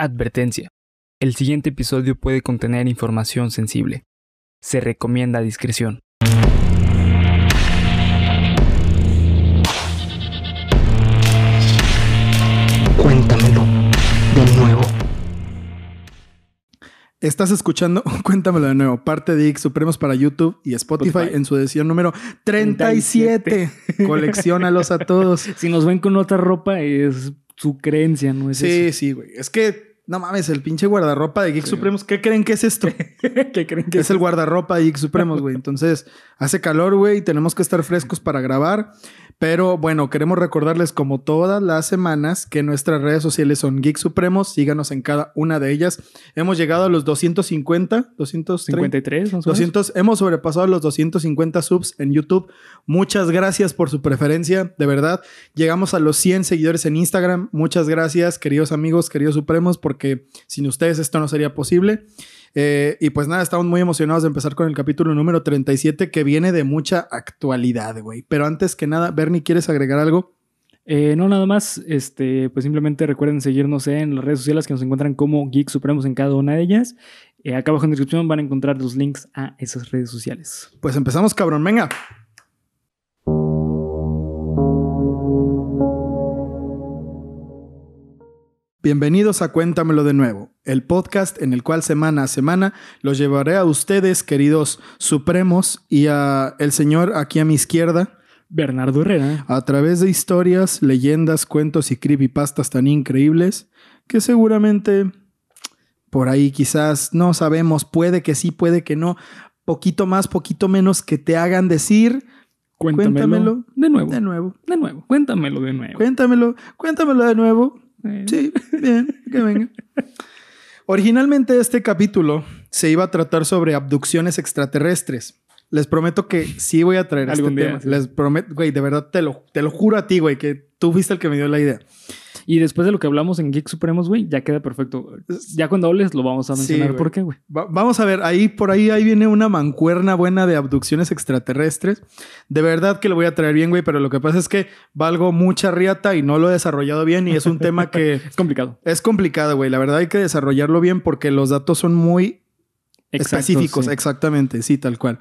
Advertencia. El siguiente episodio puede contener información sensible. Se recomienda discreción. Cuéntamelo de nuevo. Estás escuchando, cuéntamelo de nuevo, parte de X Supremos para YouTube y Spotify, Spotify. en su edición número 37. Colecciónalos a todos. Si nos ven con otra ropa es su creencia, ¿no es Sí, sí, güey. Es que, no mames, el pinche guardarropa de Geek Sí. Supremos, ¿qué creen que es esto? ¿Qué creen que es el guardarropa de Geek Supremos, güey. Entonces, hace calor, güey, y tenemos que estar frescos para grabar. Pero bueno, queremos recordarles como todas las semanas que nuestras redes sociales son Geek Supremos. Síganos en cada una de ellas. Hemos llegado a los 250, 230. 53, más o menos. 200, hemos sobrepasado los 250 subs en YouTube. Muchas gracias por su preferencia, de verdad. Llegamos a los 100 seguidores en Instagram. Muchas gracias, queridos amigos, queridos supremos, porque sin ustedes esto no sería posible. Eh, y pues nada, estamos muy emocionados de empezar con el capítulo número 37 que viene de mucha actualidad, güey. Pero antes que nada, Bernie, ¿quieres agregar algo? Eh, no, nada más, este, pues simplemente recuerden seguirnos en las redes sociales que nos encuentran como Geek Supremos en cada una de ellas. Eh, acá abajo en la descripción van a encontrar los links a esas redes sociales. Pues empezamos, cabrón, venga. Bienvenidos a Cuéntamelo de nuevo, el podcast en el cual semana a semana los llevaré a ustedes, queridos supremos, y a el señor aquí a mi izquierda, Bernardo Herrera. a través de historias, leyendas, cuentos y creepypastas tan increíbles que seguramente por ahí quizás no sabemos, puede que sí, puede que no, poquito más, poquito menos que te hagan decir, Cuéntamelo, Cuéntamelo de nuevo. de nuevo, De nuevo. Cuéntamelo de nuevo. cuéntamelo, cuéntamelo de nuevo. Sí, bien, que venga. Originalmente este capítulo se iba a tratar sobre abducciones extraterrestres. Les prometo que sí voy a traer este día, tema. sí. Les prometo, güey, de verdad te lo, te lo juro a ti, güey, que tú fuiste el que me dio la idea. Y después de lo que hablamos en Geek Supremos, güey, ya queda perfecto. Ya cuando hables lo vamos a mencionar. ¿Por qué, güey? Va- vamos a ver, ahí por ahí, ahí viene una mancuerna buena de abducciones extraterrestres. De verdad que lo voy a traer bien, güey, pero lo que pasa es que valgo mucha riata y no lo he desarrollado bien y es un tema que Es complicado. es complicado, güey. La verdad hay que desarrollarlo bien porque los datos son muy Exacto, específicos, sí. exactamente, sí, tal cual.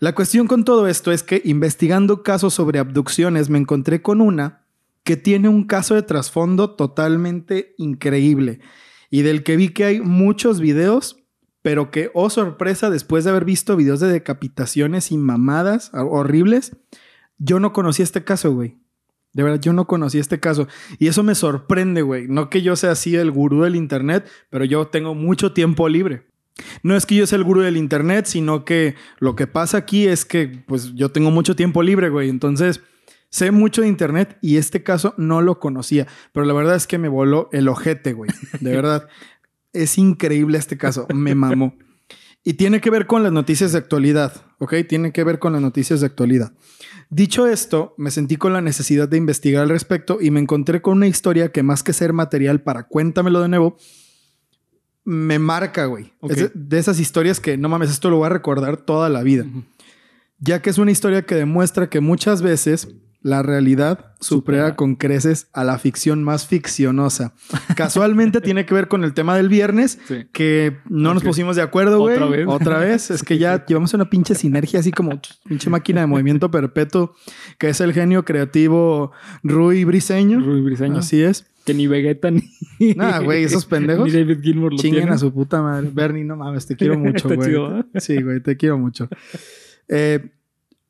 La cuestión con todo esto es que investigando casos sobre abducciones me encontré con una que tiene un caso de trasfondo totalmente increíble y del que vi que hay muchos videos, pero que, oh sorpresa, después de haber visto videos de decapitaciones y mamadas horribles, yo no conocí este caso, güey. De verdad, yo no conocí este caso. Y eso me sorprende, güey. No que yo sea así el gurú del Internet, pero yo tengo mucho tiempo libre. No es que yo sea el gurú del Internet, sino que lo que pasa aquí es que, pues, yo tengo mucho tiempo libre, güey. Entonces, sé mucho de Internet y este caso no lo conocía. Pero la verdad es que me voló el ojete, güey. De verdad. es increíble este caso. Me mamó. Y tiene que ver con las noticias de actualidad, ¿ok? Tiene que ver con las noticias de actualidad. Dicho esto, me sentí con la necesidad de investigar al respecto y me encontré con una historia que más que ser material para cuéntamelo de nuevo, me marca, güey. Es de, esas historias que, no mames, esto lo voy a recordar toda la vida. Ya que es una historia que demuestra que muchas veces la realidad supera Supera. con creces a la ficción más ficcionosa. Casualmente tiene que ver con el tema del viernes, Sí. que no nos pusimos de acuerdo, güey. ¿Otra vez? Otra vez. Es que ya llevamos una pinche sinergia así como pinche máquina de movimiento perpetuo, que es el genio creativo Rui Briseño. Rui Briseño. Así es. Que ni Vegeta ni. Nah, güey, esos pendejos. Ni David Gilmour lo Chinguen a su puta madre. Bernie, no mames, te quiero mucho, güey. Sí, güey, te quiero mucho. Eh,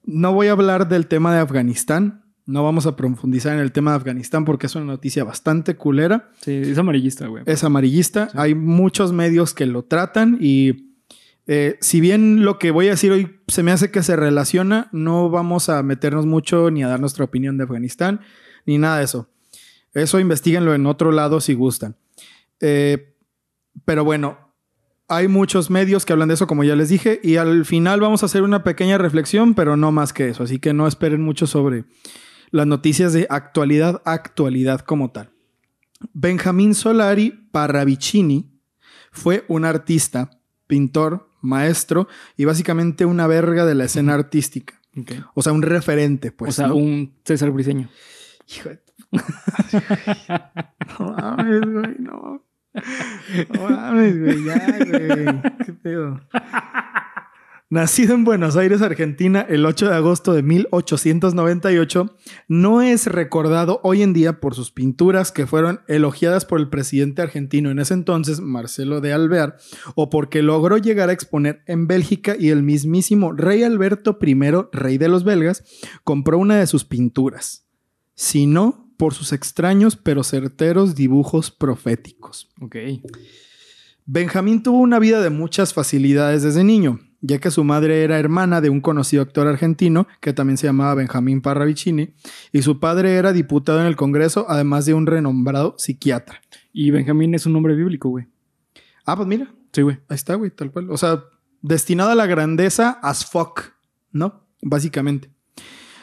no voy a hablar del tema de Afganistán. No vamos a profundizar en el tema de Afganistán porque es una noticia bastante culera. Sí, es amarillista, güey. Es amarillista. Sí. Hay muchos medios que lo tratan y eh, si bien lo que voy a decir hoy se me hace que se relaciona, no vamos a meternos mucho ni a dar nuestra opinión de Afganistán ni nada de eso. Eso investiguenlo en otro lado si gustan. Eh, pero bueno, hay muchos medios que hablan de eso, como ya les dije, y al final vamos a hacer una pequeña reflexión, pero no más que eso. Así que no esperen mucho sobre las noticias de actualidad, actualidad como tal. Benjamín Solari Parravicini fue un artista, pintor, maestro y básicamente una verga de la escena artística. O sea, un referente, pues. o sea, ¿no? un César Briseño. Hijo de. No mames, güey, no. No mames, güey, ya, güey. Qué pedo. Nacido en Buenos Aires, Argentina, el 8 de agosto de 1898, no es recordado hoy en día por sus pinturas que fueron elogiadas por el presidente argentino en ese entonces, Marcelo de Alvear, o porque logró llegar a exponer en Bélgica y el mismísimo rey Alberto I, rey de los belgas, compró una de sus pinturas, sino por sus extraños pero certeros dibujos proféticos. Ok. Benjamín tuvo una vida de muchas facilidades desde niño, ya que su madre era hermana de un conocido actor argentino que también se llamaba Benjamín Parravicini, y su padre era diputado en el Congreso, además de un renombrado psiquiatra. Y Benjamín es un nombre bíblico, güey. Ah, pues mira, Sí, güey. ahí está, güey, tal cual. O sea, destinado a la grandeza as fuck, ¿no? Básicamente.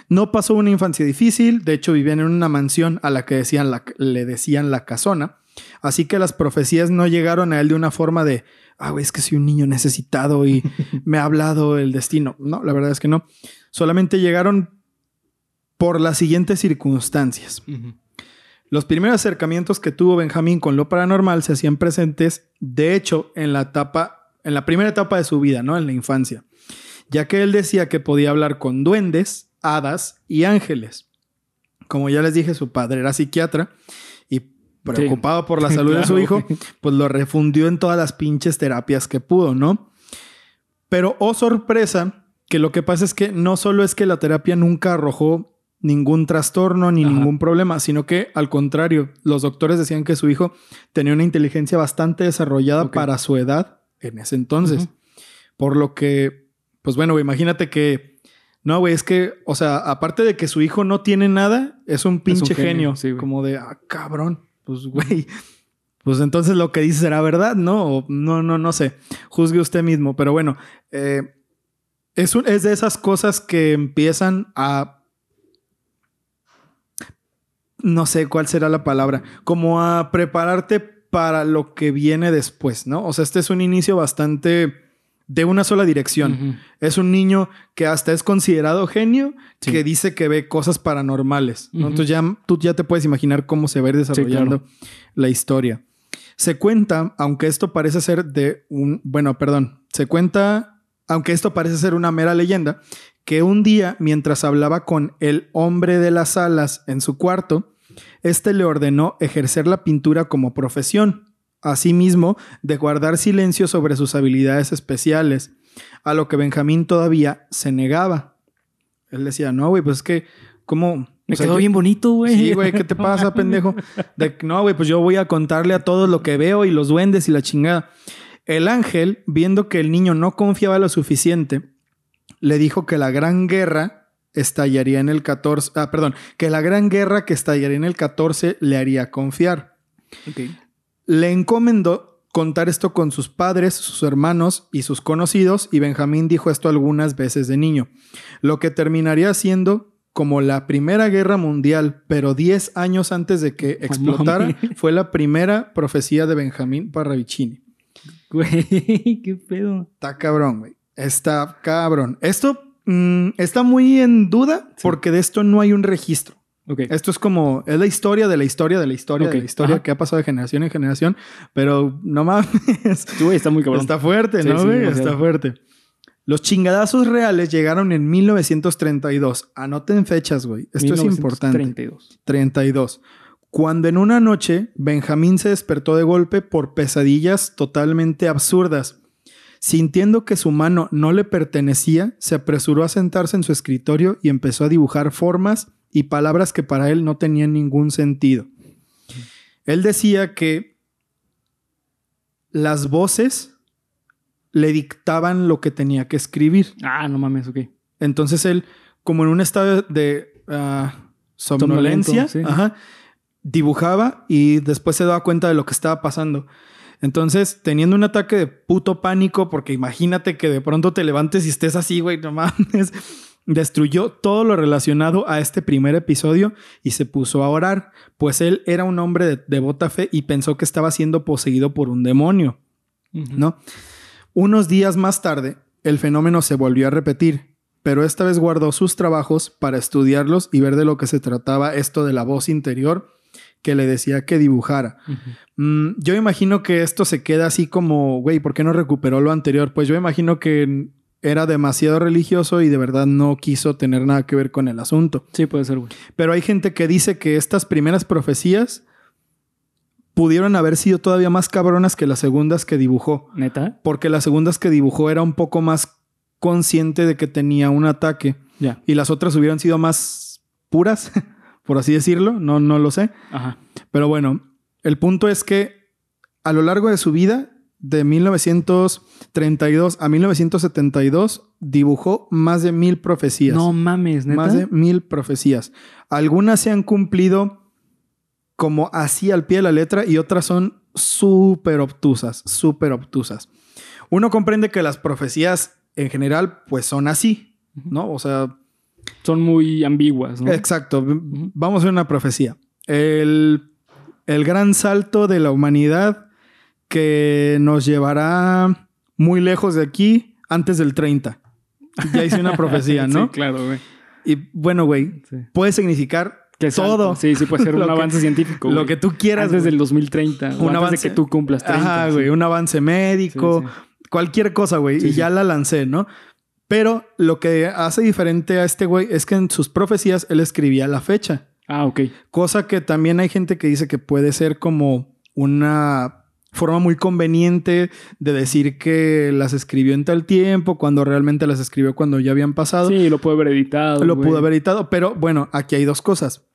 No pasó una infancia difícil, de hecho vivían en una mansión a la que decían la- le decían la casona, así que las profecías no llegaron a él de una forma de, ah, güey, es que soy un niño necesitado y me ha hablado el destino. No, la verdad es que no. Solamente llegaron por las siguientes circunstancias. Los primeros acercamientos que tuvo Benjamín con lo paranormal se hacían presentes, de hecho, en la etapa, en la primera etapa de su vida, ¿no? En la infancia. Ya que él decía que podía hablar con duendes, hadas y ángeles. Como ya les dije, su padre era psiquiatra preocupado por la salud de su hijo, pues lo refundió en todas las pinches terapias que pudo, ¿no? Pero, oh sorpresa, que lo que pasa es que no solo es que la terapia nunca arrojó ningún trastorno ni Ajá. ningún problema, sino que al contrario, los doctores decían que su hijo tenía una inteligencia bastante desarrollada para su edad en ese entonces. Por lo que, pues bueno, imagínate que, no, güey, es que, o sea, aparte de que su hijo no tiene nada, es un pinche genio, genio. sí, güey. como de, ah, cabrón, pues güey. Pues entonces lo que dice será verdad, ¿no? O no, no, no sé. Juzgue usted mismo. Pero bueno, eh, es, un- es de esas cosas que empiezan a. No sé cuál será la palabra. Como a prepararte para lo que viene después, ¿no? O sea, este es un inicio bastante de una sola dirección. Es un niño que hasta es considerado genio, Sí. que dice que ve cosas paranormales. Entonces ya tú ya te puedes imaginar cómo se va a ir desarrollando la historia. Se cuenta, aunque esto parece ser de un, bueno, perdón, se cuenta, aunque esto parece ser una mera leyenda, que un día, mientras hablaba con el hombre de las alas en su cuarto, este le ordenó ejercer la pintura como profesión, asimismo de guardar silencio sobre sus habilidades especiales, a lo que Benjamín todavía se negaba. Él decía, no, güey, pues es que, ¿cómo? Me O sea, quedó yo- bien bonito, güey. Sí, güey, ¿qué te pasa, pendejo? De, no, güey, pues yo voy a contarle a todos lo que veo y los duendes y la chingada. El ángel, viendo que el niño no confiaba lo suficiente, le dijo que la gran guerra estallaría en el 14, ah, perdón, que la gran guerra que estallaría en el 14 le haría confiar. Ok. Le encomendó contar esto con sus padres, sus hermanos y sus conocidos, y Benjamín dijo esto algunas veces de niño, lo que terminaría siendo como la Primera Guerra Mundial, pero 10 años antes de que explotara, fue la primera profecía de Benjamín Parravicini. Güey, qué pedo. Está cabrón, güey. Está cabrón. Esto mm, está muy en duda Sí. porque de esto no hay un registro. Ok. Esto es como, es la historia de la historia de la historia de la historia ajá. que ha pasado de generación en generación, pero no mames. Güey, está muy cabrón. Está fuerte, Sí, ¿no, sí, güey? demasiado. Está fuerte. Los chingadazos reales llegaron en 1932. Anoten fechas, güey. Esto es importante. 1932. 32. Cuando en una noche Benjamín se despertó de golpe por pesadillas totalmente absurdas. Sintiendo que su mano no le pertenecía, se apresuró a sentarse en su escritorio y empezó a dibujar formas y palabras que para él no tenían ningún sentido. Él decía que las voces le dictaban lo que tenía que escribir. Ah, no mames, ok. Entonces él, como en un estado de ah, somnolencia, Somnolento, sí. ajá, dibujaba y después se daba cuenta de lo que estaba pasando. Entonces, teniendo un ataque de puto pánico, porque imagínate que de pronto te levantes y estés así, güey, no mames, destruyó todo lo relacionado a este primer episodio y se puso a orar, pues él era un hombre de devota fe y pensó que estaba siendo poseído por un demonio. ¿no? Unos días más tarde, el fenómeno se volvió a repetir, pero esta vez guardó sus trabajos para estudiarlos y ver de lo que se trataba esto de la voz interior que le decía que dibujara. Mm, yo imagino que esto se queda así como, güey, ¿por qué no recuperó lo anterior? Pues yo imagino que era demasiado religioso y de verdad no quiso tener nada que ver con el asunto. Sí, puede ser, güey. Pero hay gente que dice que estas primeras profecías pudieron haber sido todavía más cabronas que las segundas que dibujó. ¿Neta? Porque las segundas que dibujó era un poco más consciente de que tenía un ataque. Ya. Y las otras hubieran sido más puras, por así decirlo. No, no lo sé. Ajá. Pero bueno, el punto es que a lo largo de su vida, de 1932 a 1972, dibujó más de mil profecías. No mames, ¿neta? Más de mil profecías. Algunas se han cumplido como así al pie de la letra y otras son súper obtusas, súper obtusas. Uno comprende que las profecías en general pues son así, ¿no? O sea, Son muy ambiguas, ¿no? exacto. Vamos a ver una profecía. El, el gran salto de la humanidad que nos llevará muy lejos de aquí antes del 30. Ya hice una profecía, ¿no? sí, claro, güey. Y bueno, güey, Sí. puede significar Que todo. Sí, sí, puede ser un que- avance científico. lo que tú quieras. Güey. del 2030. Un antes avance- de que tú cumplas 30. Ajá, sí. güey, un avance médico, cualquier cosa, güey. Y ya la lancé, ¿no? Pero lo que hace diferente a este güey es que en sus profecías él escribía la fecha. Ah, ok. Cosa que también hay gente que dice que puede ser como una forma muy conveniente de decir que las escribió en tal tiempo, cuando realmente las escribió cuando ya habían pasado. Sí, lo puede haber editado. Lo güey. pudo haber editado, pero bueno, aquí hay dos cosas.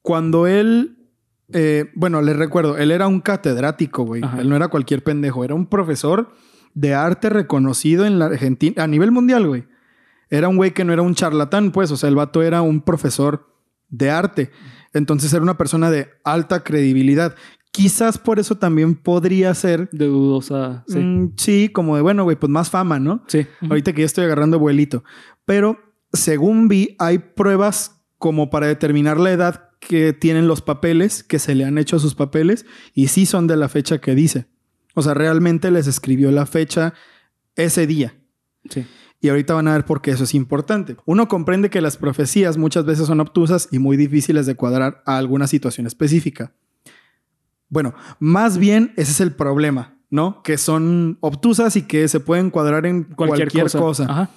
Cuando él, eh, bueno, les recuerdo, él era un catedrático, güey. Ajá. Él no era cualquier pendejo, era un profesor de arte reconocido en la Argentina, a nivel mundial, güey. Era un güey que no era un charlatán, pues, o sea, el vato era un profesor de arte. Entonces era una persona de alta credibilidad. Quizás por eso también podría ser, De dudosa. Sí. mm, sí, como de, bueno, güey, pues más fama, ¿no? Sí. Ahorita que ya estoy agarrando vuelito. Pero según vi, hay pruebas como para determinar la edad que tienen los papeles, que se le han hecho a sus papeles, y sí son de la fecha que dice. O sea, realmente les escribió la fecha ese día. Sí. Y ahorita van a ver por qué eso es importante. Uno comprende que las profecías muchas veces son obtusas y muy difíciles de cuadrar a alguna situación específica. Bueno, más bien ese es el problema, ¿no? Que son obtusas y que se pueden cuadrar en cualquier, cosa. Ajá.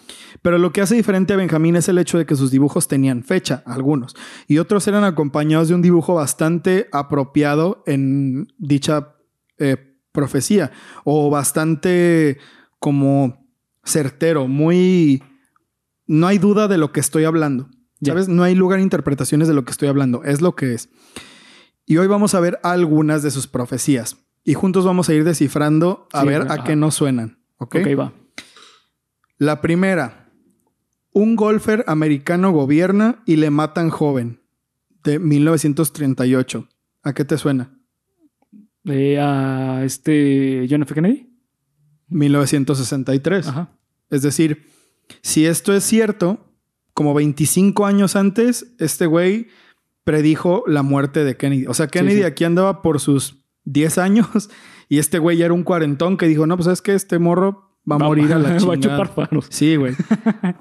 Pero lo que hace diferente a Benjamín es el hecho de que sus dibujos tenían fecha, algunos, y otros eran acompañados de un dibujo bastante apropiado en dicha eh, profecía, o bastante como certero, muy... No hay duda de lo que estoy hablando, Ya. ¿sabes? No hay lugar a interpretaciones de lo que estoy hablando, es lo que es. Y hoy vamos a ver algunas de sus profecías, y juntos vamos a ir descifrando a Sí, ver a qué nos suenan, ¿ok? ok, va. La primera. Un golfer americano gobierna y le matan joven. De 1938. ¿A qué te suena? Eh, a este John F. Kennedy. 1963. Ajá. Es decir, si esto es cierto, como 25 años antes, este güey predijo la muerte de Kennedy. O sea, Kennedy sí. aquí andaba por sus 10 años y este güey ya era un cuarentón que dijo, no, pues es que este morro va a morir a la Va a chingada. chupar faros. Sí, güey.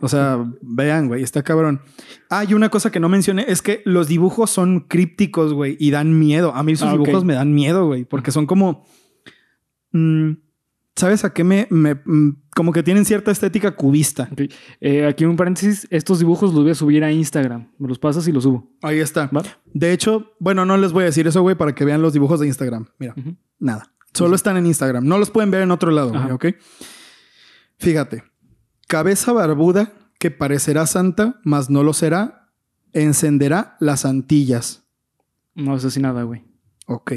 O sea, vean, güey, está cabrón. Ah, y una cosa que no mencioné es que los dibujos son crípticos, güey, y dan miedo. A mí sus Ah, dibujos me dan miedo, güey, porque son como... mm, ¿Sabes a qué me, me- mm, Como que tienen cierta estética cubista. Eh, aquí un paréntesis. Estos dibujos los voy a subir a Instagram. Me los pasas y los subo. Ahí está. ¿Va? De hecho, bueno, no les voy a decir eso, güey, para que vean los dibujos de Instagram. Mira, nada. Solo están en Instagram. No los pueden ver en otro lado, güey. ¿ok? Fíjate. Cabeza barbuda que parecerá santa, mas no lo será, encenderá las antillas. No sé si nada, güey. Ok.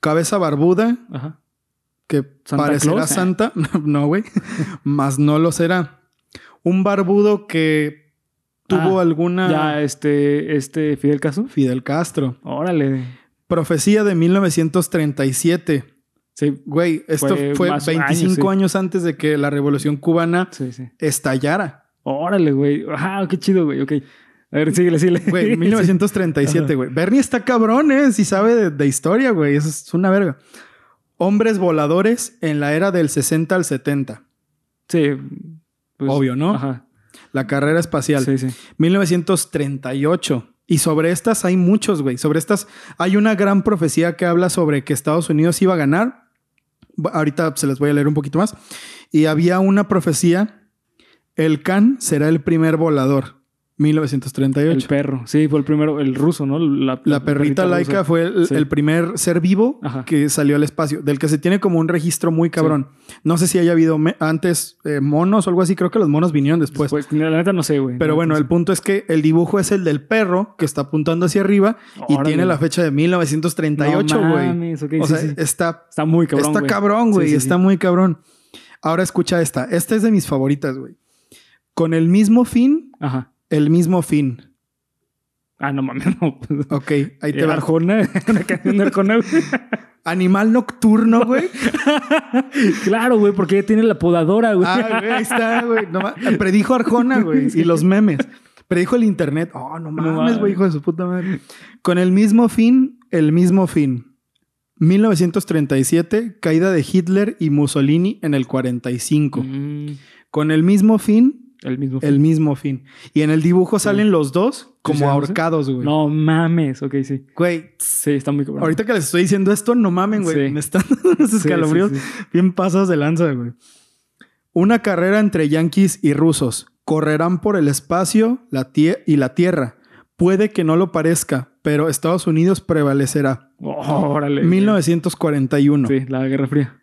Cabeza barbuda Ajá. que ¿Santa parecerá Claus? santa, no, güey, mas no lo será. Un barbudo que tuvo Ah, alguna... Ya, este, este Fidel Castro. Fidel Castro. Órale. Profecía de 1937. Sí, Güey, esto Fue fue, más 25 años, antes de que la revolución cubana sí, sí. estallara. Órale, güey. Ah, qué chido, güey. Ok. A ver, síguele, síguele. Güey, 1937, Ajá. güey. Bernie está cabrón, ¿eh? Si sabe de, de historia, güey. Eso es una verga. Hombres voladores en la era del 60 al 70. Sí. pues, Obvio, ¿no? Ajá. La carrera espacial. Sí, sí. 1938. Y sobre estas hay muchos, güey. Sobre estas hay una gran profecía que habla sobre que Estados Unidos iba a ganar. Ahorita se les voy a leer un poquito más. Y había una profecía. El Khan será el primer volador. El 1938. perro. Sí, fue el primero, el ruso, ¿no? La, La perrita laica fue el, Sí. el primer ser vivo Ajá. que salió al espacio, del que se tiene como un registro muy cabrón. No sé si haya habido antes eh, monos o algo así, creo que los monos vinieron después. Pues, la neta no sé, güey. Pero bueno, el punto es que el dibujo es el del perro que está apuntando hacia arriba y Órale. tiene la fecha de 1938, No güey. o sí, sea, está, Está muy cabrón, está cabrón, güey. Está muy cabrón. Ahora escucha esta. Esta es de mis favoritas, güey. Con el mismo fin, Ajá. El mismo fin. Ah, no mames, no. pues, Ok, ahí te va. Arjona, una canción de Arjona. güey. Animal nocturno, güey. claro, güey, porque ella tiene la podadora, güey. Ah, güey, ahí está, güey. No predijo Arjona, güey. Y los memes. Predijo el internet. Oh, no mames, mames. güey, hijo de su puta madre. Con el mismo fin, el mismo fin. 1937, caída de Hitler y Mussolini en el 45. Mm, Con el mismo fin, el mismo. el mismo fin. Y en el dibujo salen los dos ¿Sí como ahorcados, güey. No mames, ok, sí. Güey, Sí, está muy cabrón. ahorita que les estoy diciendo esto, no mamen, güey. Sí. Me están dando unos escalofríos sí. bien pasados de lanza, güey. Una carrera entre yanquis y rusos. Correrán por el espacio la tie- y la tierra. Puede que no lo parezca, pero Estados Unidos prevalecerá. Oh, órale. güey. 1941. Sí, la Guerra Fría.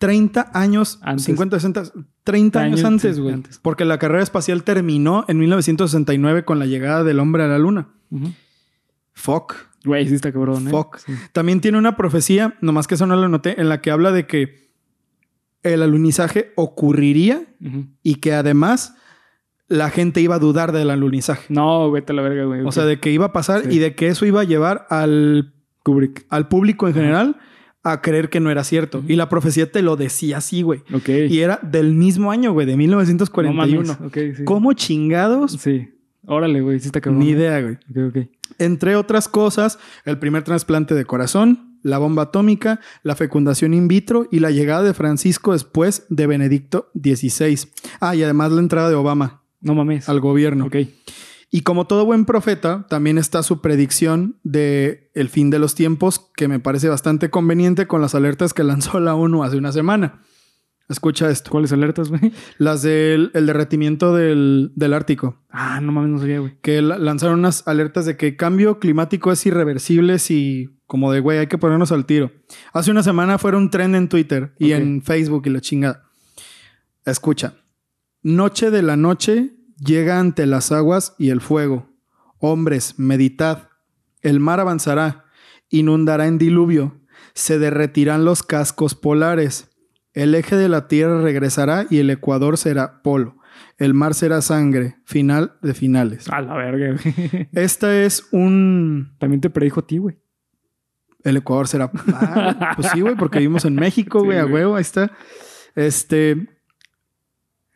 30 años, Antes. 50, 60, 30 años Años, antes, güey. Porque la carrera espacial terminó en 1969 con la llegada del hombre a la luna. Fuck. Güey, sí está cabrón, ¿eh? Fuck. Sí. También tiene una profecía, nomás que eso no lo noté, en la que habla de que el alunizaje ocurriría y que además la gente iba a dudar del alunizaje. No, vete a la verga, güey. O sea, de que iba a pasar Sí. y de que eso iba a llevar al, Kubrick. al público en general a creer que no era cierto. Y la profecía te lo decía así, güey. Ok. Y era del mismo año, güey, de 1941. No mames. Ok, sí. ¿Cómo chingados? Sí. Órale, güey. Sí está cabrón. Ni idea, güey. Entre otras cosas, el primer trasplante de corazón, la bomba atómica, la fecundación in vitro y la llegada de Francisco después de Benedicto XVI. Ah, y además la entrada de Obama No mames. al gobierno. Ok. Y como todo buen profeta, también está su predicción de el fin de los tiempos, que me parece bastante conveniente con las alertas que lanzó la ONU hace una semana. Escucha esto. ¿Cuáles alertas, güey? Las del el derretimiento del, del Ártico. Ah, no mames, no sabía, güey. que la- lanzaron unas alertas de que cambio climático es irreversible si como de güey hay que ponernos al tiro. Hace una semana fueron un tren en Twitter y en Facebook y la chingada. Escucha. Noche de la noche llega ante las aguas y el fuego. Hombres, meditad. El mar avanzará, inundará en diluvio, se derretirán los cascos polares. El eje de la tierra regresará y el ecuador será polo. El mar será sangre, final de finales. A la verga, güey. Esta es un... También te predijo a ti, güey. El Ecuador será... Ah, pues sí, güey, porque vivimos en México, Sí, güey, a huevo, ahí está. Este...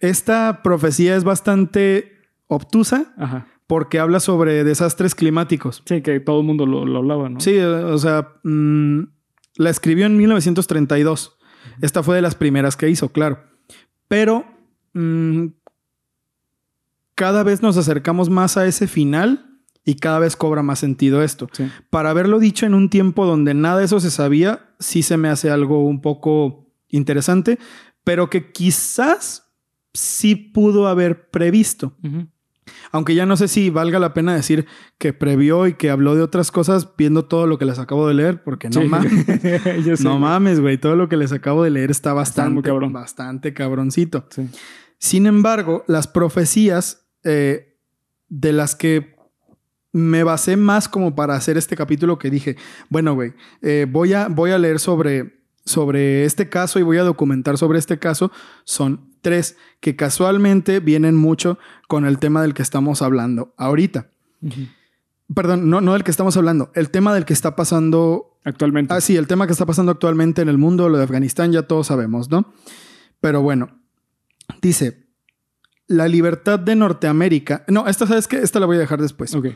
Esta profecía es bastante obtusa Ajá. porque habla sobre desastres climáticos. Sí, que todo el mundo lo, lo hablaba, ¿no? Sí, o sea, mm, la escribió en 1932. Esta fue de las primeras que hizo, claro. Pero mm, cada vez nos acercamos más a ese final y cada vez cobra más sentido esto. Sí. Para haberlo dicho en un tiempo donde nada de eso se sabía, sí se me hace algo un poco interesante, pero que quizás sí pudo haber previsto. Aunque ya no sé si valga la pena decir que previó y que habló de otras cosas viendo todo lo que les acabo de leer, porque no Sí. mames. No mames, güey. Todo lo que les acabo de leer está bastante, cabrón. bastante cabroncito. Sí. Sin embargo, las profecías eh, de las que me basé más como para hacer este capítulo que dije, bueno, güey, eh, voy, a, voy a leer sobre, sobre este caso y voy a documentar sobre este caso, son tres que casualmente vienen mucho con el tema del que estamos hablando ahorita. Perdón, no, no del que estamos hablando, el tema del que está pasando Actualmente. Ah, sí, el tema que está pasando actualmente en el mundo, lo de Afganistán, ya todos sabemos, ¿no? Pero bueno, dice, la libertad de Norteamérica. No, esta, ¿sabes qué? Esta la voy a dejar después. Ok.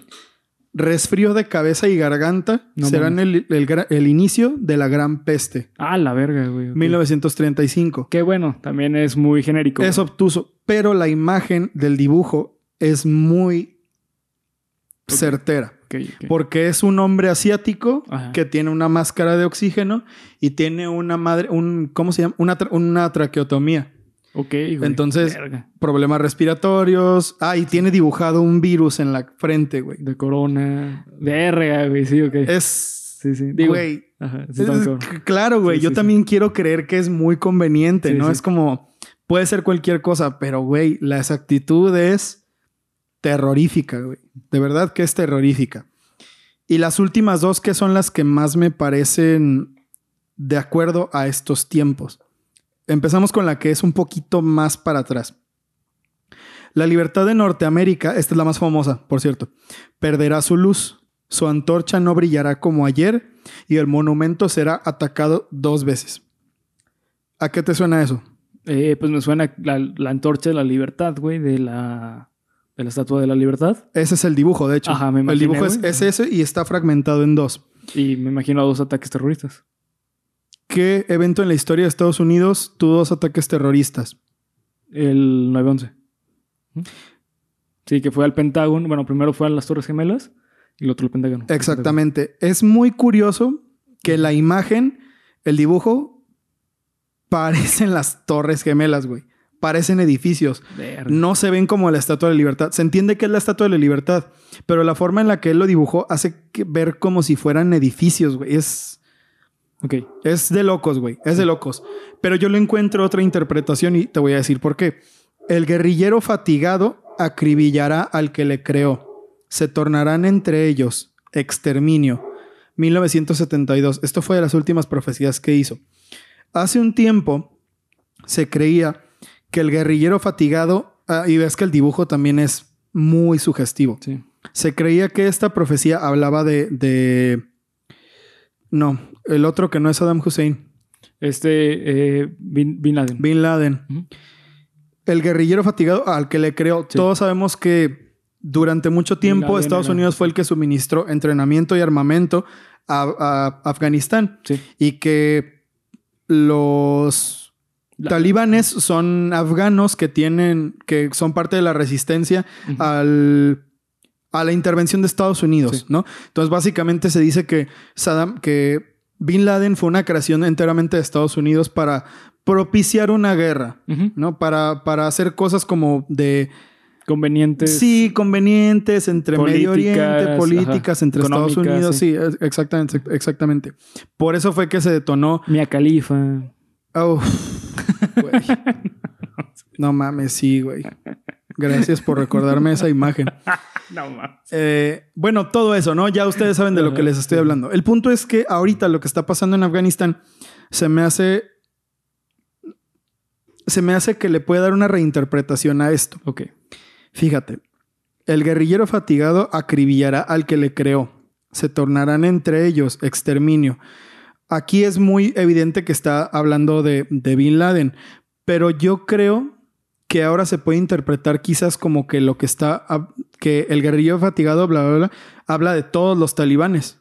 Resfrío de cabeza y garganta No serán el, el inicio de la gran peste. Ah, la verga, güey. ok. 1935. Que bueno, también es muy genérico. Es obtuso, pero la imagen del dibujo es muy certera. Porque es un hombre asiático Ajá. que tiene una máscara de oxígeno y tiene una madre, un, ¿cómo se llama? Una, tra- una traqueotomía. Ok, güey. Entonces- Verga. Problemas respiratorios. Ah, y tiene dibujado un virus en la frente, güey. De corona. Verga, güey. Sí, ok. Es. Sí, sí. Digo, Güey. Ajá. Sí, es- claro, güey. Sí, yo sí, también quiero creer que es muy conveniente, ¿no? Es como. Puede ser cualquier cosa, pero, güey, la exactitud es terrorífica, güey. De verdad que es terrorífica. Y las últimas dos que son las que más me parecen de acuerdo a estos tiempos. Empezamos con la que es un poquito más para atrás. La libertad de Norteamérica, esta es la más famosa, por cierto, perderá su luz, su antorcha no brillará como ayer y el monumento será atacado dos veces. ¿A qué te suena eso? Eh, pues me suena la, la antorcha de la libertad, güey, de la, de la estatua de la libertad. Ese es el dibujo, de hecho. Ajá, me el imaginé, dibujo es, es ese y está fragmentado en dos. Y me imagino a dos ataques terroristas. ¿Qué evento en la historia de Estados Unidos tuvo dos ataques terroristas? El 9-11. ¿Mm? Sí, que fue al Pentágono. Bueno, primero fue a las Torres Gemelas y el otro al Pentágono. Exactamente. Es muy curioso que la imagen, el dibujo, parecen las torres gemelas, güey. Parecen edificios. No se ven como la Estatua de la Libertad. Se entiende que es la Estatua de la Libertad, pero la forma en la que él lo dibujó hace ver como si fueran edificios, güey. Es, Ok. es de locos, güey. Es de locos. Pero yo le encuentro otra interpretación y te voy a decir por qué. El guerrillero fatigado acribillará al que le creó. Se tornarán entre ellos. Exterminio. 1972. Esto fue de las últimas profecías que hizo. Hace un tiempo se creía que el guerrillero fatigado, ah, y ves que el dibujo también es muy sugestivo. Sí. Se creía que esta profecía hablaba de, de... No, el otro que no es Saddam Hussein, Este, eh, Bin, Bin Laden. Bin Laden. El guerrillero fatigado al que le creó. Sí. Todos sabemos que durante mucho tiempo Laden Estados Unidos fue el que suministró entrenamiento y armamento a, a Afganistán Sí. y que los La- talibanes son afganos que tienen, que son parte de la resistencia al, a la intervención de Estados Unidos, Sí. ¿no? Entonces, básicamente se dice que Saddam, que Bin Laden fue una creación enteramente de Estados Unidos para propiciar una guerra. ¿no? Para, para hacer cosas como de, Convenientes. sí, convenientes entre Medio Oriente, políticas, ajá, entre Estados Unidos, sí. exactamente, exactamente. Por eso fue que se detonó Mia Khalifa. Uf, güey. No mames, sí, güey. Gracias por recordarme esa imagen. No mames. Eh, bueno, todo eso, ¿no? Ya ustedes saben de lo que les estoy hablando. El punto es que ahorita lo que está pasando en Afganistán se me hace. Se me hace que le puede dar una reinterpretación a esto. Ok. Fíjate, el guerrillero fatigado acribillará al que le creó. Se tornarán entre ellos exterminio. Aquí es muy evidente que está hablando de, de Bin Laden, pero yo creo que ahora se puede interpretar quizás como que lo que está, que el guerrillero fatigado, bla, bla, bla, habla de todos los talibanes.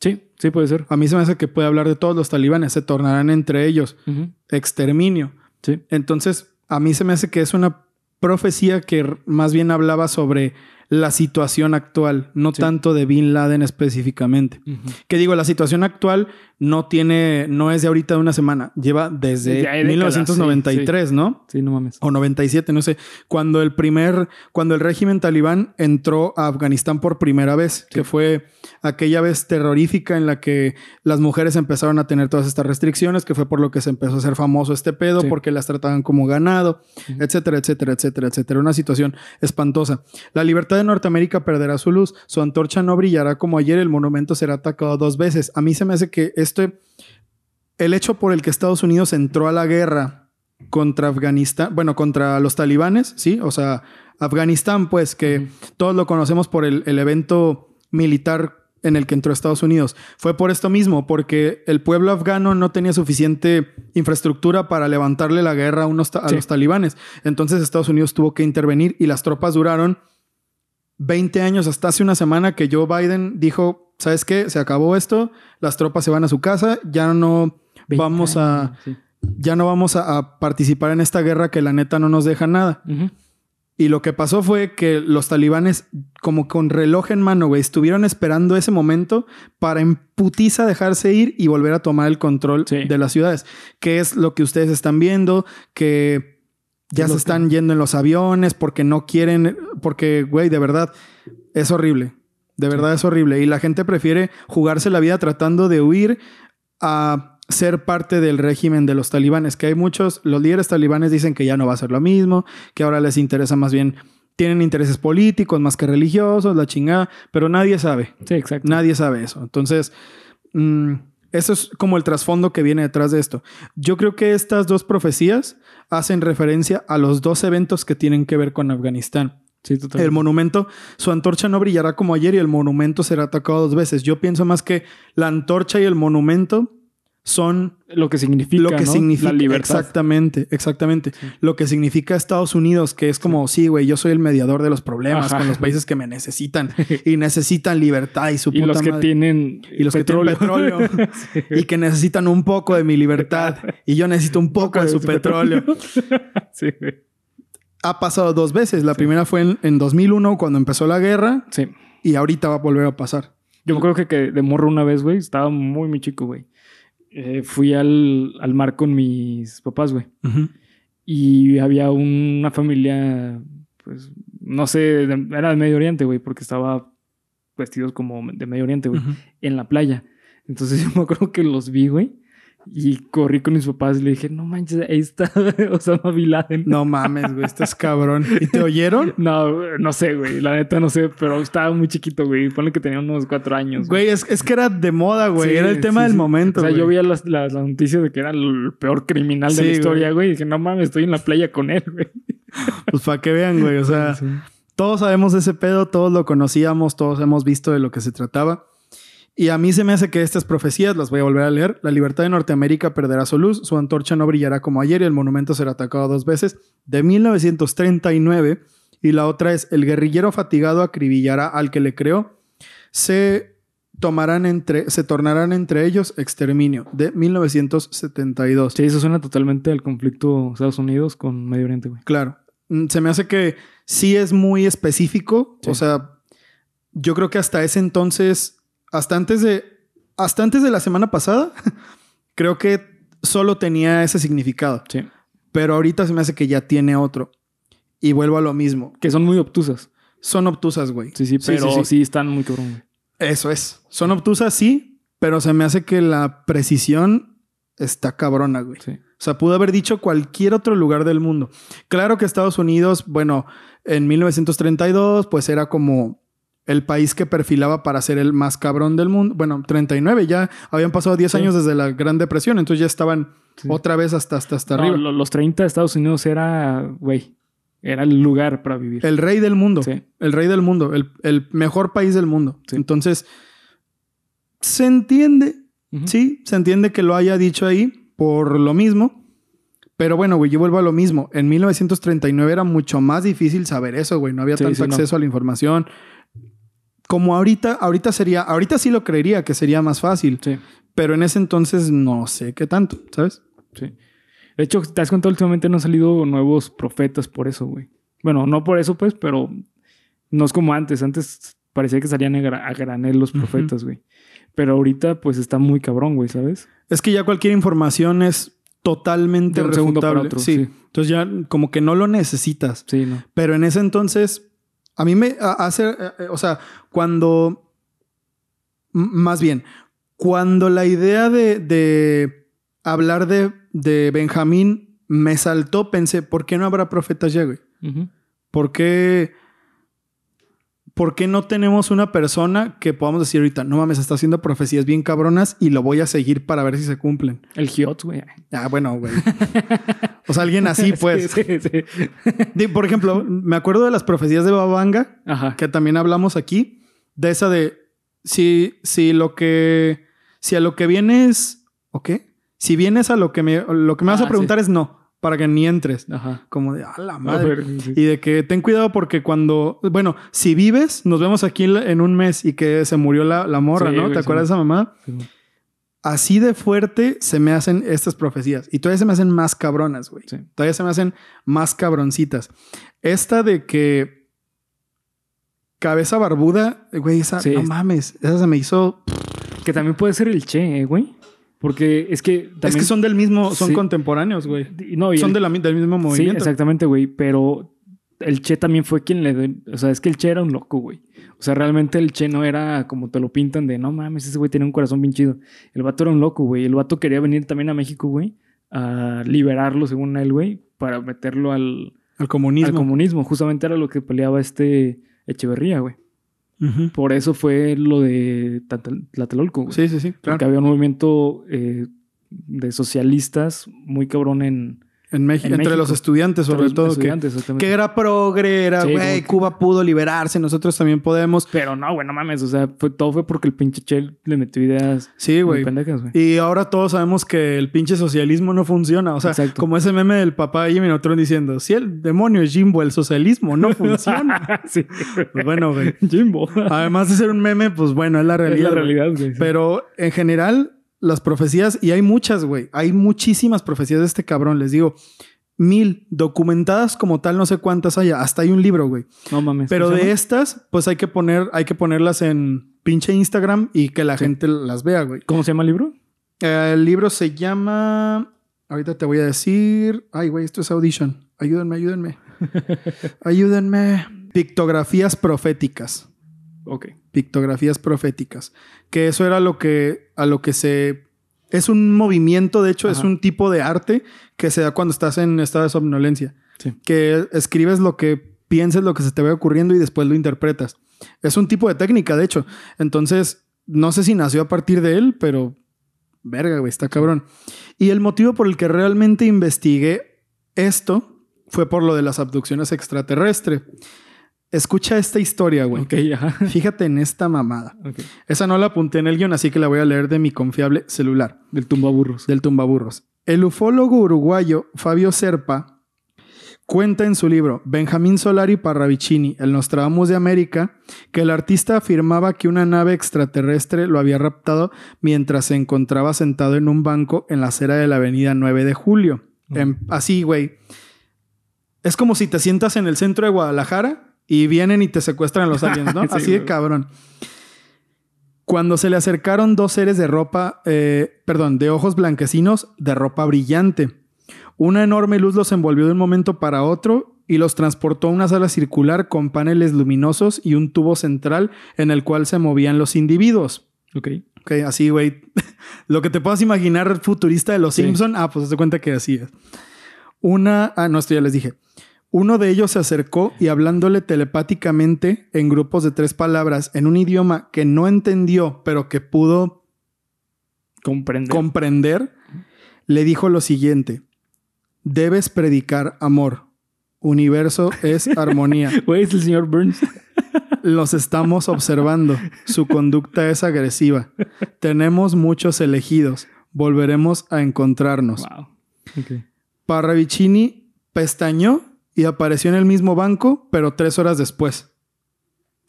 Sí, sí puede ser. A mí se me hace que puede hablar de todos los talibanes, se tornarán entre ellos exterminio. Sí. Entonces, a mí se me hace que es una profecía que más bien hablaba sobre la situación actual, no Sí. tanto de Bin Laden específicamente. Que digo, la situación actual no tiene, no es de ahorita de una semana, lleva desde Ya hay décadas, 1993, ¿no? Sí, no mames. O 97, no sé. Cuando el primer, cuando el régimen talibán entró a Afganistán por primera vez, que fue aquella vez terrorífica en la que las mujeres empezaron a tener todas estas restricciones, que fue por lo que se empezó a hacer famoso este pedo, Sí. porque las trataban como ganado, etcétera, etcétera, etcétera, etcétera. Una situación espantosa. La libertad de Norteamérica perderá su luz, su antorcha no brillará como ayer, el monumento será atacado dos veces. A mí se me hace que este, el hecho por el que Estados Unidos entró a la guerra contra Afganistán, bueno, contra los talibanes, ¿sí? O sea, Afganistán, pues que todos lo conocemos por el, el evento militar en el que entró Estados Unidos. Fue por esto mismo, porque el pueblo afgano no tenía suficiente infraestructura para levantarle la guerra a, unos ta- a Sí. los talibanes. Entonces Estados Unidos tuvo que intervenir y las tropas duraron 20 años hasta hace una semana que Joe Biden dijo, ¿sabes qué? Se acabó esto, las tropas se van a su casa, ya no 20 vamos a sí. ya no vamos a, a participar en esta guerra que la neta no nos deja nada. Y lo que pasó fue que los talibanes, como con reloj en mano, güey, estuvieron esperando ese momento para en putiza dejarse ir y volver a tomar el control Sí. de las ciudades. Que es lo que ustedes están viendo, que ya se están yendo en los aviones porque no quieren, porque, güey, de verdad, es horrible. De verdad es horrible. Y la gente prefiere jugarse la vida tratando de huir a ser parte del régimen de los talibanes. Que hay muchos, los líderes talibanes dicen que ya no va a ser lo mismo, que ahora les interesa más bien, tienen intereses políticos más que religiosos, la chingada, pero nadie sabe. Sí, exacto. Nadie sabe eso. Entonces, mm, eso es como el trasfondo que viene detrás de esto. Yo creo que estas dos profecías hacen referencia a los dos eventos que tienen que ver con Afganistán. Sí, El monumento, su antorcha no brillará como ayer y el monumento será atacado dos veces. Yo pienso más que la antorcha y el monumento son Lo que significa, lo que ¿no? significa la libertad. exactamente, exactamente. Lo que significa Estados Unidos, que es como, sí, güey, yo soy el mediador de los problemas Ajá. con los países que me necesitan y necesitan libertad y su Y puta los que madre. tienen Y los que tienen petróleo. Sí. y que necesitan un poco de mi libertad y yo necesito un poco de su petróleo. sí, güey. Ha pasado dos veces. La primera fue en, en 2001 cuando empezó la guerra Sí. y ahorita va a volver a pasar. Yo me acuerdo que, que de morro una vez, güey, estaba muy, muy chico, güey. Eh, fui al, al mar con mis papás, güey. Y había una familia, pues, no sé, era de Medio Oriente, güey, porque estaba vestidos como de Medio Oriente, güey, en la playa. Entonces yo me acuerdo que los vi, güey, y corrí con mis papás y le dije, no manches, ahí está Osama Bin Laden. No mames, güey, estás cabrón. ¿Y te oyeron? No, no sé, güey, la neta no sé, pero estaba muy chiquito, güey. Ponle que tenía unos cuatro años. Güey, es, es que era de moda, güey. Sí, era el tema sí, del sí. momento. O sea, güey. yo veía las, las, las noticias de que era el peor criminal de la historia, güey. güey. Y dije, no mames, estoy en la playa con él, güey. Pues para que vean, güey. O sea, todos sabemos de ese pedo, todos lo conocíamos, todos hemos visto de lo que se trataba. Y a mí se me hace que estas profecías, las voy a volver a leer. La libertad de Norteamérica perderá su luz, su antorcha no brillará como ayer y el monumento será atacado dos veces. De 1939. Y la otra es, el guerrillero fatigado acribillará al que le creó. Se tomarán entre, se tornarán entre ellos exterminio. De 1972. Sí, eso suena totalmente al conflicto Estados Unidos con Medio Oriente, güey. Claro. Mm, Se me hace que sí es muy específico. Sí. O sea, yo creo que hasta ese entonces, hasta antes de, hasta antes de la semana pasada, creo que solo tenía ese significado. Sí. Pero ahorita se me hace que ya tiene otro. Y vuelvo a lo mismo. Que son muy obtusas. Son obtusas, güey. Sí, sí, pero sí, sí, sí. están muy cabrón, güey. Eso es. Son obtusas, sí, pero se me hace que la precisión está cabrona, güey. Sí. O sea, pudo haber dicho cualquier otro lugar del mundo. Claro que Estados Unidos, bueno, en 1932, pues era como el país que perfilaba para ser el más cabrón del mundo. Bueno, 39, ya habían pasado 10 Sí. años desde la Gran Depresión, entonces ya estaban Sí. otra vez hasta, hasta, hasta No, arriba. lo- los 30 de Estados Unidos era, güey, era el lugar para vivir. El rey del mundo. Sí. El rey del mundo. El, el mejor país del mundo. Entonces, se entiende. Sí, se entiende que lo haya dicho ahí por lo mismo. Pero bueno, güey, yo vuelvo a lo mismo. En 1939 era mucho más difícil saber eso, güey. No había Sí, tanto sí, no. acceso a la información. Como ahorita, ahorita sería, ahorita sí lo creería que sería más fácil. Sí, Pero en ese entonces no sé qué tanto, ¿sabes? sí. De hecho, te has contado últimamente no han salido nuevos profetas por eso, güey. Bueno, no por eso, pues, pero no es como antes. Antes parecía que salían a, gra- a granel los profetas, güey. Pero ahorita, pues, está muy cabrón, güey, ¿sabes? Es que ya cualquier información es totalmente De un segundo para otro, sí. sí. Entonces ya como que no lo necesitas. Sí, no. Pero en ese entonces, a mí me hace, eh, eh, o sea, cuando, más bien, cuando la idea de, de hablar de, de Benjamín me saltó, pensé, ¿por qué no habrá profetas ya, güey? ¿Por qué, ¿Por qué no tenemos una persona que podamos decir ahorita, no mames, está haciendo profecías bien cabronas y lo voy a seguir para ver si se cumplen? El Giot, güey. Ah, bueno, güey. O sea, alguien así, pues. Sí, sí, sí. Por ejemplo, me acuerdo de las profecías de Babanga, Ajá. que también hablamos aquí, de esa de si, si lo que, si a lo que vienes, ¿o qué? Si vienes a lo que me, lo que me vas Ah, a preguntar es no, para que ni entres. Ajá. Como de, a la A madre. ver, sí. Y de que ten cuidado porque cuando, bueno, si vives, nos vemos aquí en un mes y que se murió la, la morra, Sí, ¿no? güey, ¿Te sí. acuerdas de esa mamá? Así de fuerte se me hacen estas profecías. Y todavía se me hacen más cabronas, güey. Todavía se me hacen más cabroncitas. Esta de que cabeza barbuda, güey, esa, no mames, esa se me hizo... Que también puede ser el Che, eh, güey. Porque es que también... Es que son del mismo, son Sí. contemporáneos, güey. No, Son el- de la del mismo Sí, movimiento. exactamente, güey. Pero el Che también fue quien le... O sea, es que el Che era un loco, güey. O sea, realmente el Che no era como te lo pintan de, no mames, ese güey tiene un corazón bien chido. El vato era un loco, güey. El vato quería venir también a México, güey. A liberarlo, según él, güey. Para meterlo al, Al comunismo. al comunismo. Justamente era lo que peleaba este Echeverría, güey. Por eso fue lo de Tlatelolco. Sí, sí, sí. Claro. Porque había un movimiento eh, de socialistas muy cabrón en... En, México, En entre México. los estudiantes, sobre los todo. Que, estudiantes, exactamente. que era progre, era, Sí, güey, que- Cuba pudo liberarse, nosotros también podemos. Pero no, güey, no mames. O sea, fue, todo fue porque el pinche Chel le metió ideas Sí, güey. Y ahora todos sabemos que el pinche socialismo no funciona. O sea, Exacto. como ese meme del papá Jimmy Neutron diciendo, si el demonio es Jimbo, el socialismo no funciona. sí. Pues bueno, güey. Jimbo. Además de ser un meme, pues bueno, es la es realidad. la güey. realidad, güey. sí. Pero en general, las profecías, y hay muchas, güey. Hay muchísimas profecías de este cabrón, les digo. Mil documentadas como tal, no sé cuántas haya. Hasta hay un libro, güey. No mames. Pero ¿cómo se de estas, pues hay que poner, hay que ponerlas en pinche Instagram y que la Sí. gente las vea, güey. ¿Cómo se llama el libro? Eh, el libro se llama. Ahorita te voy a decir. Ay, güey, esto es Audition. Ayúdenme, ayúdenme. ayúdenme. Pictografías proféticas. Ok. Pictografías proféticas. Que eso era lo que. a lo que se. Es un movimiento, de hecho, es un tipo de arte que se da cuando estás en estado de somnolencia. Sí. Que escribes lo que pienses, lo que se te ve ocurriendo y después lo interpretas. Es un tipo de técnica, de hecho. Entonces, no sé si nació a partir de él, pero verga, güey, está cabrón. Y el motivo por el que realmente investigué esto fue por lo de las abducciones extraterrestres. Escucha esta historia, güey. Ajá. Fíjate en esta mamada. Esa no la apunté en el guion, así que la voy a leer de mi confiable celular, Del tumbaburros. del tumbaburros. El ufólogo uruguayo Fabio Serpa cuenta en su libro Benjamín Solari Parravicini, El Nostradamus de América, que el artista afirmaba que una nave extraterrestre lo había raptado mientras se encontraba sentado en un banco en la acera de la avenida 9 de julio. En- así, güey. Es como si te sientas en el centro de Guadalajara y vienen y te secuestran los aliens, ¿no? Sí, Así de cabrón. Cuando se le acercaron dos seres de ropa, eh, perdón, de ojos blanquecinos, de ropa brillante. Una enorme luz los envolvió de un momento para otro y los transportó a una sala circular con paneles luminosos y un tubo central en el cual se movían los individuos. Ok. Ok, así, güey. Lo que te puedas imaginar futurista de los Sí. Simpson, ah, pues te cuenta que así es. Una, ah, no, esto ya les dije. Uno de ellos se acercó y hablándole telepáticamente en grupos de tres palabras en un idioma que no entendió, pero que pudo Comprende. comprender, le dijo lo siguiente: Debes predicar amor. Universo es armonía. Güey, es el señor Burns. Los estamos observando. Su conducta es agresiva. Tenemos muchos elegidos. Volveremos a encontrarnos. wow. Ok. Parravicini pestañó y apareció en el mismo banco, pero tres horas después.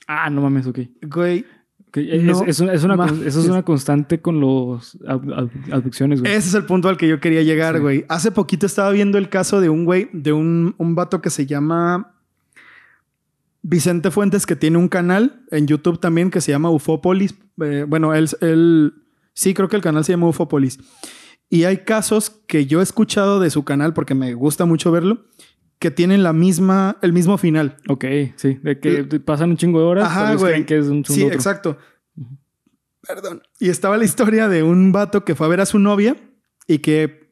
Ah, no mames, ok. Güey, es- No es, una, es eso es una constante con los ab- ab- abducciones, güey. ese es el punto al que yo quería llegar, Sí. güey. Hace poquito estaba viendo el caso de un güey, de un, un vato que se llama Vicente Fuentes, que tiene un canal en YouTube también que se llama Ufópolis. Eh, bueno, él, él, sí, creo que el canal se llama Ufópolis. Y hay casos que yo he escuchado de su canal porque me gusta mucho verlo, que tienen la misma, el mismo final. Ok, sí. De que pasan un chingo de horas. Ajá, güey. creen que es un Sí, otro. exacto. Perdón. Y estaba la historia de un vato que fue a ver a su novia y que,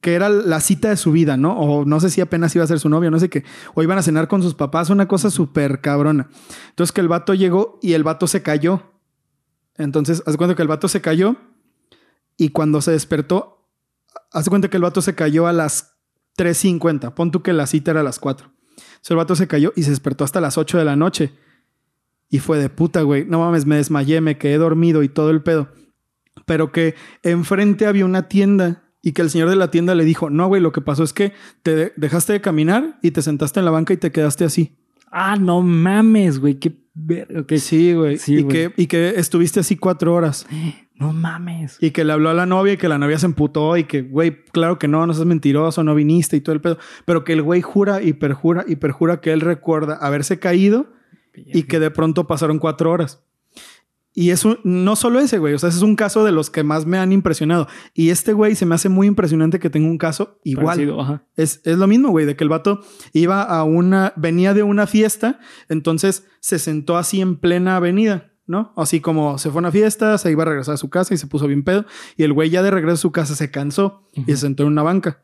que era la cita de su vida, ¿no? O no sé si apenas iba a ser su novia, no sé qué. O iban a cenar con sus papás, una cosa súper cabrona. Entonces que el vato llegó y el vato se cayó. Entonces, haz de cuenta que el vato se cayó y cuando se despertó, haz de cuenta que el vato se cayó a las 3.50. Pon tú que la cita era a las 4. Entonces el vato se cayó y se despertó hasta las 8 de la noche. Y fue de puta, güey. No mames, me desmayé, me quedé dormido y todo el pedo. Pero que enfrente había una tienda y que el señor de la tienda le dijo, no, güey, lo que pasó es que te de- dejaste de caminar y te sentaste en la banca y te quedaste así. Ah, no mames, güey. Qué verga. Sí, güey. Sí, y, güey. que, y que estuviste así cuatro horas. No mames. Y que le habló a la novia y que la novia se emputó y que, güey, claro que no, no seas mentiroso, no viniste y todo el pedo. Pero que el güey jura y perjura y perjura que él recuerda haberse caído y que de pronto pasaron cuatro horas. Y eso, no solo ese, güey, o sea, ese es un caso de los que más me han impresionado. Y este güey se me hace muy impresionante que tenga un caso igual. Parecido, ajá. Es, es lo mismo, güey, de que el vato iba a una, venía de una fiesta, entonces se sentó así en plena avenida, ¿no? Así como se fue a una fiesta, se iba a regresar a su casa y se puso bien pedo. Y el güey ya de regreso a su casa se cansó y se sentó en una banca.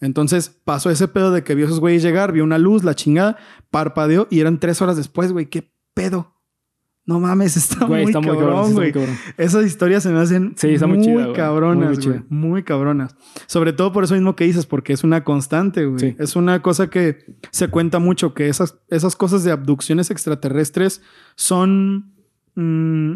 Entonces pasó ese pedo de que vio a esos güeyes llegar, vio una luz, la chingada, parpadeó y eran tres horas después, güey, qué pedo. No mames, está Güey, muy está muy cabrón, está güey. muy cabrón. Esas historias se me hacen Sí, está muy muy, chida, cabronas, Muy güey. chida. Muy cabronas. Sobre todo por eso mismo que dices, porque es una constante, güey. Sí. Es una cosa que se cuenta mucho, que esas, esas cosas de abducciones extraterrestres son... mm,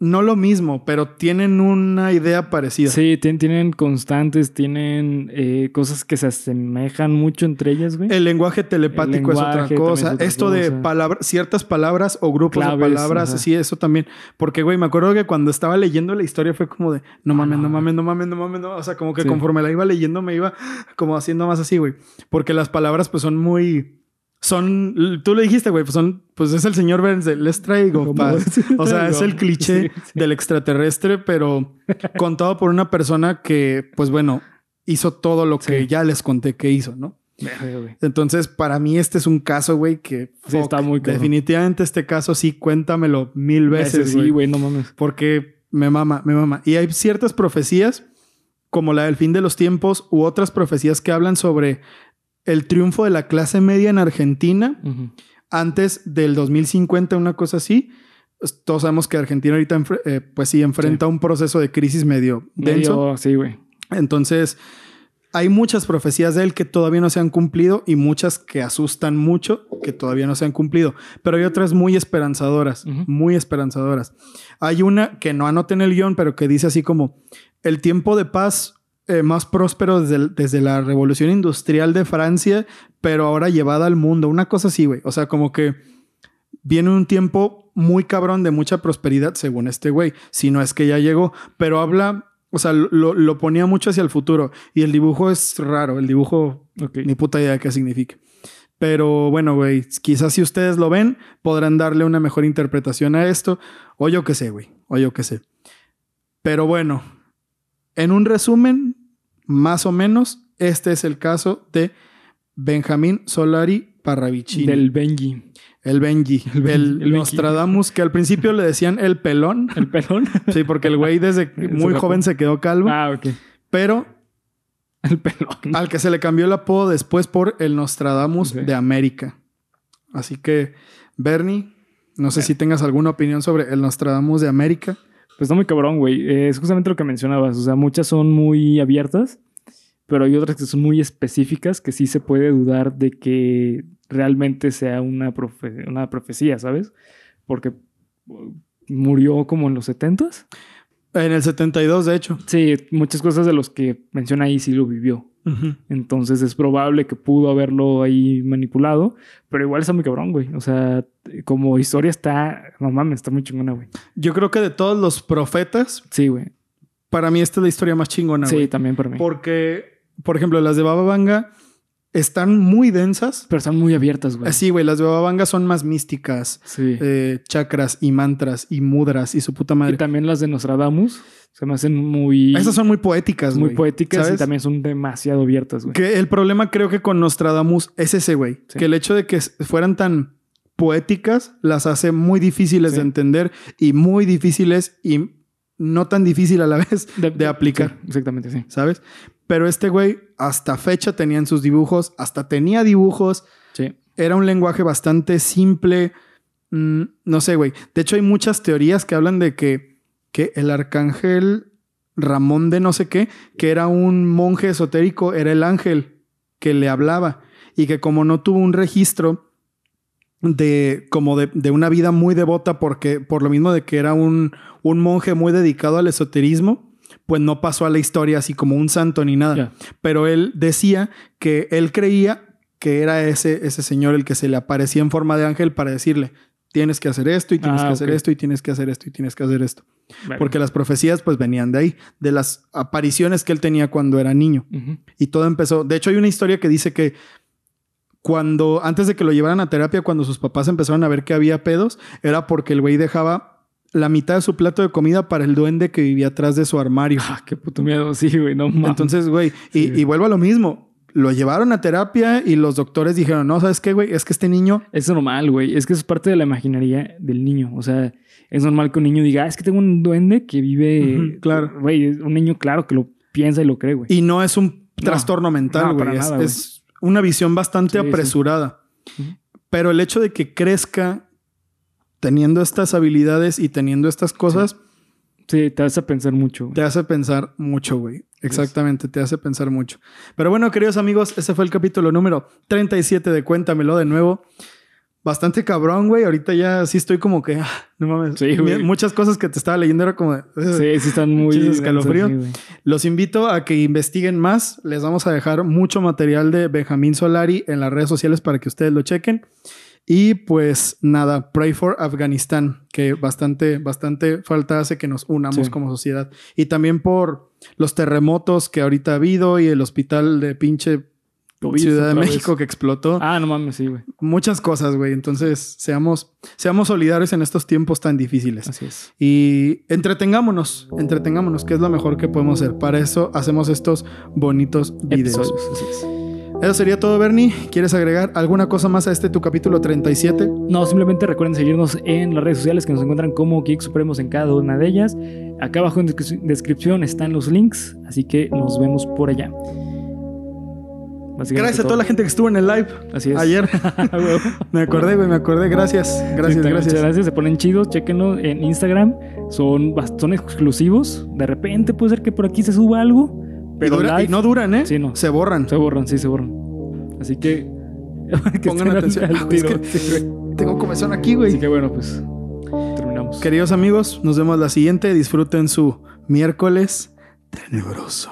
no lo mismo, pero tienen una idea parecida. Sí, tien- tienen constantes, tienen eh, cosas que se asemejan mucho entre ellas, güey. El lenguaje telepático es El otra cosa. es otra Esto de cosa. palabras, ciertas palabras o grupos de palabras, ajá. sí, eso también. Porque, güey, me acuerdo que cuando estaba leyendo la historia fue como de, no mames, no, mames, no mames, no mames, no. O sea, como que Sí. conforme la iba leyendo me iba como haciendo más así, güey. Porque las palabras, pues, son muy... Son, tú lo dijiste, güey, pues son, pues es el señor Burns de les traigo paz. O sea, es el cliché Sí, sí. del extraterrestre, pero contado por una persona que, pues bueno, hizo todo lo que Sí. ya les conté que hizo, ¿no? Entonces, para mí este es un caso, güey, que fuck, está muy cabrón. definitivamente este caso sí, cuéntamelo mil veces, sí, güey, no mames. Porque me mama, me mama. Y hay ciertas profecías, como la del fin de los tiempos, u otras profecías que hablan sobre el triunfo de la clase media en Argentina antes del 2050, una cosa así. Pues, Todos sabemos que Argentina ahorita, eh, pues sí, enfrenta un proceso de crisis medio denso. Medio- sí, güey. Entonces, hay muchas profecías de él que todavía no se han cumplido y muchas que asustan mucho que todavía no se han cumplido. Pero hay otras muy esperanzadoras, muy esperanzadoras. Hay una que no anoté en el guion, pero que dice así como, el tiempo de paz eh, más próspero desde, el- desde la revolución industrial de Francia, pero ahora llevada al mundo. Una cosa así, güey. O sea, como que viene un tiempo muy cabrón de mucha prosperidad, según este güey, si no es que ya llegó, pero habla, o sea, lo, lo ponía mucho hacia el futuro y el dibujo es raro, el dibujo, Ok. ni puta idea de qué significa. Pero bueno, güey, quizás si ustedes lo ven, podrán darle una mejor interpretación a esto, o yo qué sé, güey, o yo qué sé. Pero bueno, en un resumen, más o menos, este es el caso de Benjamín Solari Parravicini. Del Benji. El Benji, el, Benji, el. Nostradamus, que al principio le decían el pelón. ¿El pelón? Sí, porque el güey desde muy joven se quedó calvo. ah, ok. Pero El pelón. al que se le cambió el apodo después por el Nostradamus de América. Así que, Bernie, no sé si tengas alguna opinión sobre el Nostradamus de América. Pues está muy cabrón, güey. Es justamente lo que mencionabas. O sea, muchas son muy abiertas, pero hay otras que son muy específicas que sí se puede dudar de que realmente sea una profecía, ¿sabes? Porque uh, murió como en los 70s. En el 72, de hecho. Sí, muchas cosas de los que menciona ahí sí lo vivió. Entonces es probable que pudo haberlo ahí manipulado, pero igual está muy cabrón, güey. O sea, como historia está, no mames, está muy chingona, güey. Yo creo que de todos los profetas, Sí, güey. para mí esta es la historia más chingona, Sí, güey. también para mí. Porque, por ejemplo, las de Baba Vanga están muy densas. Pero están muy abiertas, güey. Sí, güey, las de Baba Vanga son más místicas. Sí. eh, chakras y mantras y mudras y su puta y madre. también las de Nostradamus se me hacen muy, Esas son muy poéticas, muy poéticas ¿sabes? y también son demasiado abiertas, güey. Que el problema creo que con Nostradamus es ese, güey. Sí. Que el hecho de que fueran tan poéticas las hace muy difíciles Sí. de entender y muy difíciles y no tan difícil a la vez de, aplicar, Sí, exactamente, sí. ¿sabes? Pero este güey hasta fecha tenía en sus dibujos, hasta tenía dibujos, Sí. era un lenguaje bastante simple. Mm, no sé, güey. De hecho, hay muchas teorías que hablan de que, que el arcángel Ramón de no sé qué, que era un monje esotérico, era el ángel que le hablaba. Y que como no tuvo un registro de como de, de una vida muy devota, porque por lo mismo de que era un, un monje muy dedicado al esoterismo, pues no pasó a la historia así como un santo ni nada pero él decía que él creía que era ese, ese señor el que se le aparecía en forma de ángel para decirle, tienes que hacer esto y tienes Ah, que hacer esto y tienes que hacer esto y tienes que hacer esto. Porque las profecías pues venían de ahí, de las apariciones que él tenía cuando era niño. Y todo empezó. De hecho, hay una historia que dice que cuando, antes de que lo llevaran a terapia, cuando sus papás empezaron a ver que había pedos, era porque el güey dejaba la mitad de su plato de comida para el duende que vivía atrás de su armario. Ah, qué puto miedo. Sí, güey, no mames. Entonces, güey, y, Sí, vuelvo a lo mismo. Lo llevaron a terapia y los doctores dijeron, no, ¿sabes qué, güey? Es que este niño... Es normal, güey. Es que es parte de la imaginaría del niño. O sea, es normal que un niño diga, ah, es que tengo un duende que vive. Claro. Güey, un niño, claro, que lo piensa y lo cree, güey. Y no es un No, trastorno mental, güey. es, una visión bastante Sí, sí. apresurada. Ujú. Pero el hecho de que crezca teniendo estas habilidades y teniendo estas cosas, Sí, te hace pensar mucho. güey. te hace pensar mucho, güey. Exactamente, te hace pensar mucho. Pero bueno, queridos amigos, ese fue el capítulo número 37 de Cuéntamelo de nuevo. Bastante cabrón, güey. Ahorita ya sí estoy como que, ah, no mames. Sí, güey. Muchas cosas que te estaba leyendo era como Sí, sí, están muy. Escalofríos. sí. Los invito a que investiguen más. Les vamos a dejar mucho material de Benjamín Solari en las redes sociales para que ustedes lo chequen. Y pues nada, pray for Afganistán, que bastante, bastante falta hace que nos unamos Sí. como sociedad. Y también por los terremotos que ahorita ha habido y el hospital de pinche COVID Ciudad de vez. México que explotó. Ah, no mames, sí, güey. Muchas cosas, güey. Entonces, seamos, seamos solidarios en estos tiempos tan difíciles. Así es. Y entretengámonos, entretengámonos, que es lo mejor que podemos hacer. Para eso hacemos estos bonitos videos. Episodios, así es. Eso sería todo, Bernie. ¿Quieres agregar alguna cosa más a este tu capítulo 37? No, simplemente recuerden seguirnos en las redes sociales que nos encuentran como Geek Supremos en cada una de ellas. Acá abajo en descri- descripción están los links, así que nos vemos por allá. Gracias a toda la gente que estuvo en el live Así es. ayer. Me acordé, güey, me acordé. Gracias, Sí, gracias, también, gracias. Muchas gracias. Se ponen chidos. Chequenlo en Instagram. Son, son exclusivos. De repente puede ser que por aquí se suba algo. Pero dura- y live no duran, ¿eh? Sí, no. Se borran. se borran, sí, se borran. Así que. que Pongan atención. al güey, es tiro. que. Tengo comezón aquí, güey. Así que bueno, pues. Terminamos. Queridos amigos, nos vemos la siguiente. Disfruten su miércoles tenebroso.